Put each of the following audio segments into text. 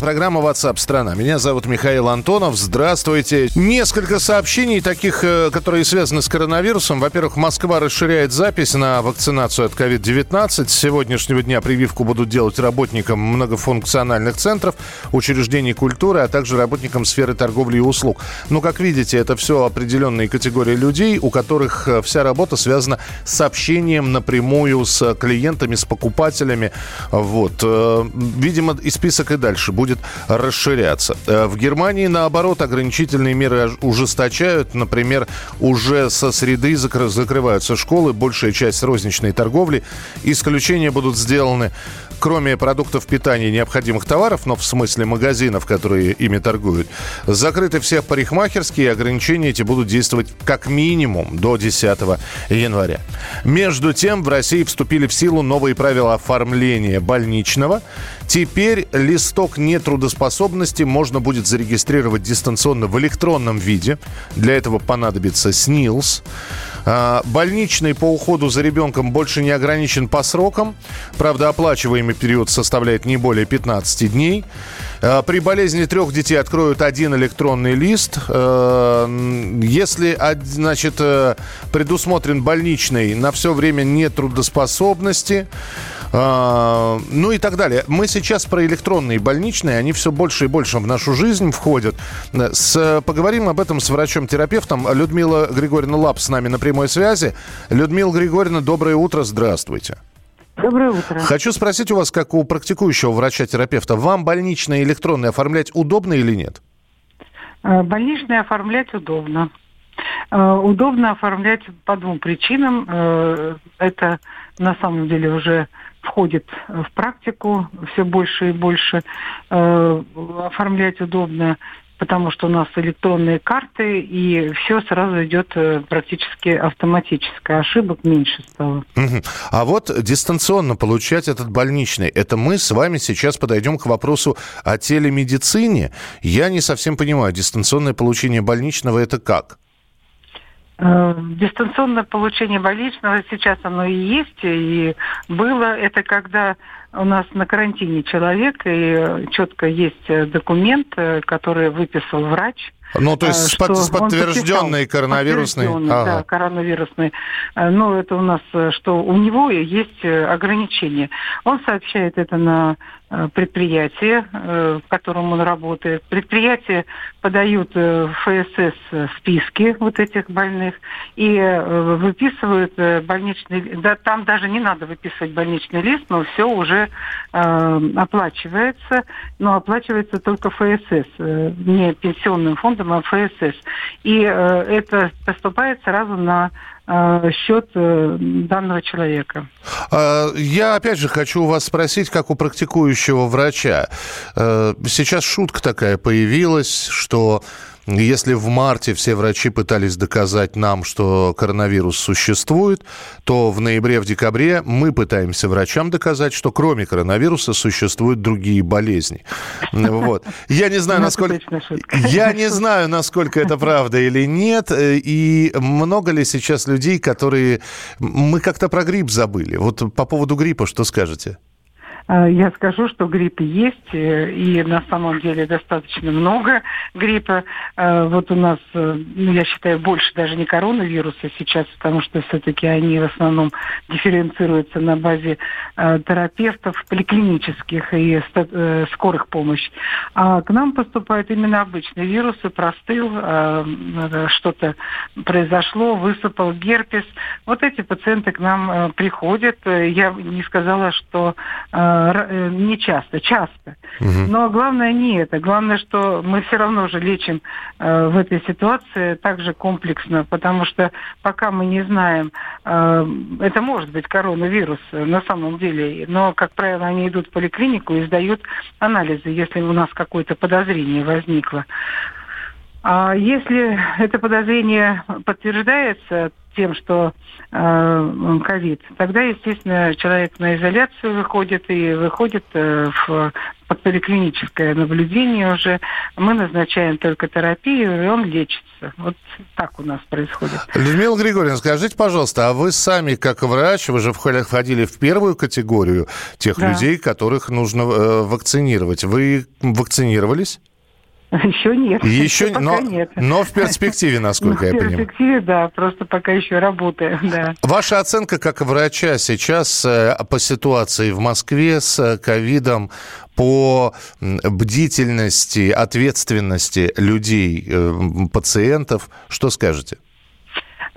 Программа WhatsApp страна. Меня зовут Михаил Антонов. Здравствуйте. Несколько сообщений таких, э, которые связаны с коронавирусом. Во-первых, Москва расширяет запись на вакцинацию от COVID-19. С сегодняшнего дня прививку будут делать работникам многофункциональных центров, учреждений культуры, а также работникам сферы торговли и услуг. Ну, как видите, это все определенные категории людей, у которых э, вся работа связана с общением напрямую с клиентами, с покупателями. Вот. Э, Видимо, и список и дальше будет расширяться. Э, В Германии, наоборот, ограничительные меры ужесточают. Например, уже со среды закры- закрываются школы, большая часть розничной торговли. Исключения будут сделаны, кроме продуктов питания и необходимых товаров, но в смысле магазинов, которые ими торгуют. Закрыты все парикмахерские, и ограничения эти будут действовать как минимум до 10 января. Между тем, в России вступили в силу новые правила оформления больничного. Теперь листок нетрудоспособности можно будет зарегистрировать дистанционно в электронном виде. Для этого понадобится СНИЛС. А, Больничный по уходу за ребенком больше не ограничен по срокам. Правда, оплачиваемый период составляет не более 15 дней. А, При болезни трех детей откроют один электронный лист. М, Если, значит, э, предусмотрен больничный на все время нетрудоспособности, а, ну и так далее. Мы сейчас про электронные больничные, они все больше и больше в нашу жизнь входят. С, поговорим об этом с врачом-терапевтом. Людмила Григорьевна Лап с нами на прямой связи. Людмила Григорьевна, доброе утро, здравствуйте. Доброе утро. Хочу спросить у вас, как у практикующего врача-терапевта, вам больничные электронные оформлять удобно или нет? Э, Больничный оформлять удобно. Э, Удобно оформлять по двум причинам. Э, Это на самом деле уже входит в практику все больше и больше. Э, Оформлять удобно, потому что у нас электронные карты, и все сразу идет э, практически автоматически. Ошибок меньше стало. Мгм. А вот дистанционно получать этот больничный, это мы с вами сейчас подойдем к вопросу о телемедицине. Я не совсем понимаю, дистанционное получение больничного это как? Э, Дистанционное получение больничного сейчас оно и есть, и было. Это когда у нас на карантине человек, и четко есть э, документ, э, который выписал врач. Ну, то есть под- что с подтвержденной коронавирусной... Подтвержденный, Ага. Да, коронавирусный. Э, Ну, это у нас, э, что у него есть э, ограничения. Он сообщает это на э, предприятие, в котором он работает. Предприятия подают в ФСС списки вот этих больных и выписывают больничный... Да, там даже не надо выписывать больничный лист, но все уже э, оплачивается, но оплачивается только ФСС, не пенсионным фондом, а ФСС. И э, это поступает сразу на э, счет э, данного человека. А, Я опять же хочу у вас спросить, как у практикующего врача. Сейчас шутка такая появилась, что если в марте все врачи пытались доказать нам, что коронавирус существует, то в ноябре, в декабре мы пытаемся врачам доказать, что кроме коронавируса существуют другие болезни. Вот. Я не знаю, Ну, насколько... Я не знаю, насколько это правда или нет, и много ли сейчас людей, которые... Мы как-то про грипп забыли. Вот по поводу гриппа что скажете? Э, Я скажу, что грипп есть, э, и на самом деле достаточно много гриппа. Э, Вот у нас, ну, я считаю, больше даже не коронавируса сейчас, потому что все-таки они в основном дифференцируются на базе терапевтов поликлинических и скорых помощь. А к нам поступают именно обычные вирусы, простыл, что-то произошло, высыпал герпес. Вот эти пациенты к нам приходят. Я не сказала, что э, не часто, часто. Но главное не это. Главное, что мы все равно же лечим э, в этой ситуации также комплексно, потому что пока мы не знаем, э, это может быть коронавирус э, на самом деле, но, как правило, они идут в поликлинику и сдают анализы, если у нас какое-то подозрение возникло. А если это подозрение подтверждается тем, что э, ковид, э, тогда, естественно, человек на изоляцию выходит и выходит э, в под поликлиническое наблюдение уже. Мы назначаем только терапию, и он лечится. Вот так у нас происходит. Людмила Григорьевна, скажите, пожалуйста, а вы сами, как врач, вы же входили в первую категорию тех да. людей, которых нужно э, вакцинировать. Вы вакцинировались? Еще нет. Еще, еще но, нет. Но в перспективе, насколько я понимаю. В перспективе, да, просто пока еще работаем, да. Ваша оценка как врача сейчас э, по ситуации в Москве с э, ковидом, по бдительности, ответственности людей, э, пациентов, что скажете?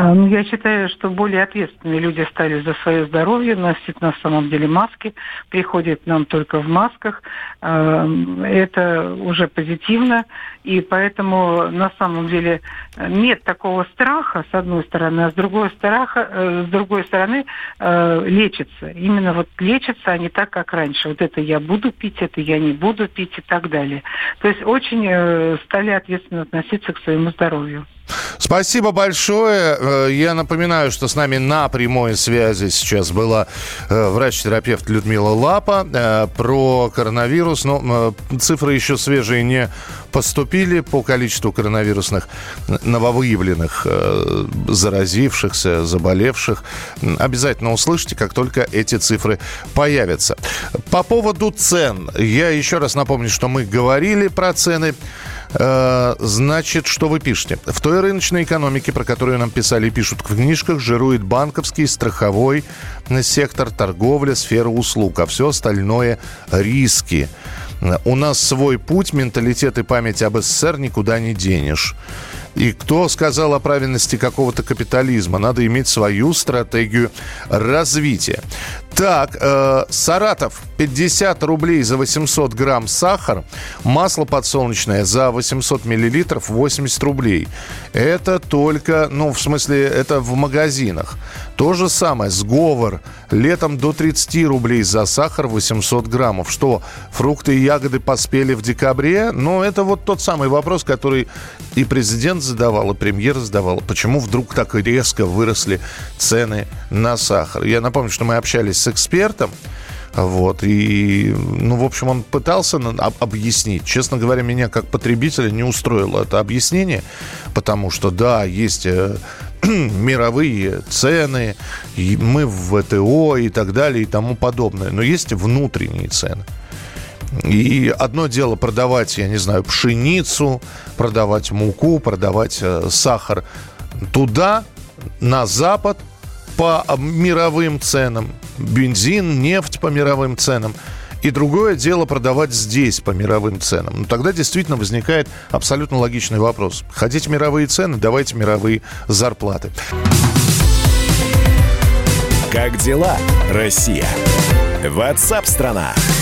А, ну, я считаю, что более ответственные люди стали за свое здоровье, носить на самом деле маски, приходят нам только в масках. А, это уже позитивно, и поэтому на самом деле нет такого страха, с одной стороны, а с другой, страха, э, с другой стороны э, лечится. Именно вот лечится, а не так, как раньше. Вот это я буду пить, это я не буду пить и так далее. То есть очень э, стали ответственно относиться к своему здоровью. Спасибо большое. Э, я напоминаю, что с нами на прямой связи сейчас была э, врач-терапевт Людмила Лапа э, про коронавирус. Но цифры еще свежие не поступили по количеству коронавирусных нововыявленных заразившихся, заболевших. Обязательно услышите, как только эти цифры появятся. По поводу цен. Я еще раз напомню, что мы говорили про цены. Э, значит, что вы пишете? В той рыночной экономике, про которую нам писали и пишут в книжках, жирует банковский, страховой сектор, торговля, сфера услуг, а все остальное – риски. У нас свой путь, менталитет и память об СССР никуда не денешь. И кто сказал о правильности какого-то капитализма? Надо иметь свою стратегию развития. Так, э, Саратов 50 рублей за 800 грамм сахар, масло подсолнечное за 800 миллилитров 80 рублей. Это только, ну, в смысле, это в магазинах. То же самое, сговор. Летом до 30 рублей за сахар 800 граммов. Что, фрукты и ягоды поспели в декабре? Ну, это вот тот самый вопрос, который и президент задавал, и премьер задавал. Почему вдруг так резко выросли цены на сахар? Я напомню, что мы общались с экспертом. Вот, и, ну, в общем, он пытался объяснить. Честно говоря, меня как потребителя не устроило это объяснение, потому что, да, есть э, мировые цены, и мы в ВТО и так далее и тому подобное, но есть внутренние цены. И одно дело продавать, я не знаю, пшеницу, продавать муку, продавать э, сахар туда, на Запад, по мировым ценам. Бензин, нефть по мировым ценам. И другое дело продавать здесь по мировым ценам. Ну, тогда действительно возникает абсолютно логичный вопрос. Хотите мировые цены, давайте мировые зарплаты. Как дела, Россия? Ватсап-страна! страна